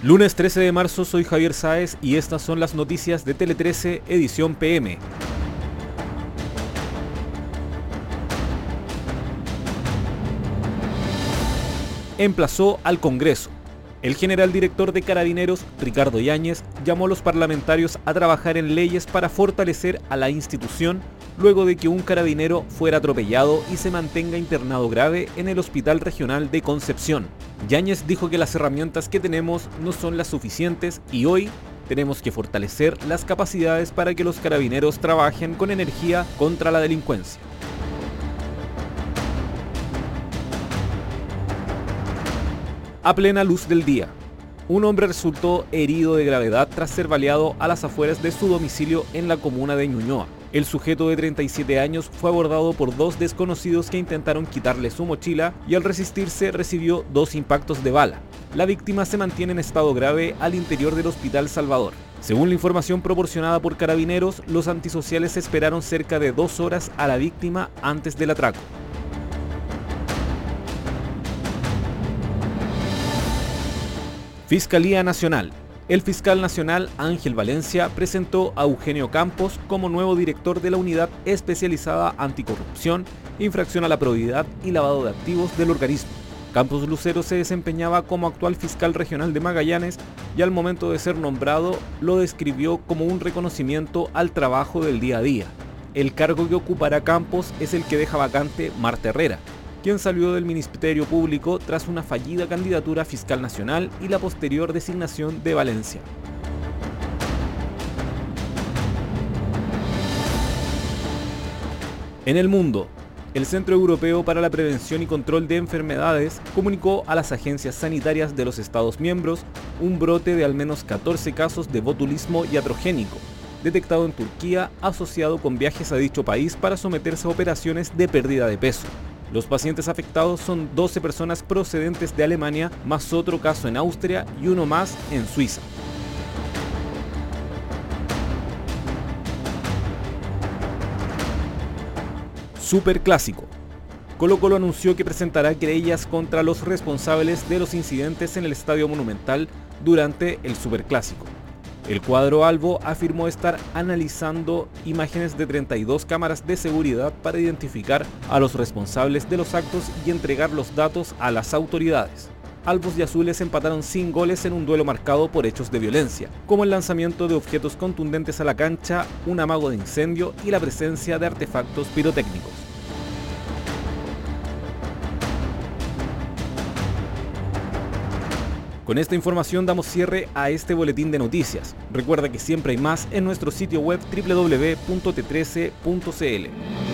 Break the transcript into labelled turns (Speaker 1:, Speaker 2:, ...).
Speaker 1: Lunes 13 de marzo soy Javier Sáez y estas son las noticias de Tele 13 edición PM. Emplazó al Congreso. El general director de Carabineros, Ricardo Yáñez, llamó a los parlamentarios a trabajar en leyes para fortalecer a la institución luego de que un carabinero fuera atropellado y se mantenga internado grave en el Hospital Regional de Concepción. Yáñez dijo que las herramientas que tenemos no son las suficientes y hoy tenemos que fortalecer las capacidades para que los carabineros trabajen con energía contra la delincuencia. A plena luz del día, un hombre resultó herido de gravedad tras ser baleado a las afueras de su domicilio en la comuna de Ñuñoa. El sujeto de 37 años fue abordado por dos desconocidos que intentaron quitarle su mochila y al resistirse recibió dos impactos de bala. La víctima se mantiene en estado grave al interior del Hospital Salvador. Según la información proporcionada por carabineros, los antisociales esperaron cerca de dos horas a la víctima antes del atraco. Fiscalía Nacional el fiscal nacional Ángel Valencia presentó a Eugenio Campos como nuevo director de la unidad especializada anticorrupción, infracción a la probidad y lavado de activos del organismo. Campos Lucero se desempeñaba como actual fiscal regional de Magallanes y al momento de ser nombrado lo describió como un reconocimiento al trabajo del día a día. El cargo que ocupará Campos es el que deja vacante Marta Herrera, quien salió del Ministerio Público tras una fallida candidatura fiscal nacional y la posterior designación de Valencia. En el mundo, el Centro Europeo para la Prevención y Control de Enfermedades comunicó a las agencias sanitarias de los Estados miembros un brote de al menos 14 casos de botulismo iatrogénico, detectado en Turquía asociado con viajes a dicho país para someterse a operaciones de pérdida de peso. Los pacientes afectados son 12 personas procedentes de Alemania, más otro caso en Austria y uno más en Suiza. Superclásico. Colo Colo anunció que presentará querellas contra los responsables de los incidentes en el Estadio Monumental durante el Superclásico. El cuadro Albo afirmó estar analizando imágenes de 32 cámaras de seguridad para identificar a los responsables de los actos y entregar los datos a las autoridades. Albos y Azules empataron sin goles en un duelo marcado por hechos de violencia, como el lanzamiento de objetos contundentes a la cancha, un amago de incendio y la presencia de artefactos pirotécnicos. Con esta información damos cierre a este boletín de noticias. Recuerda que siempre hay más en nuestro sitio web www.t13.cl.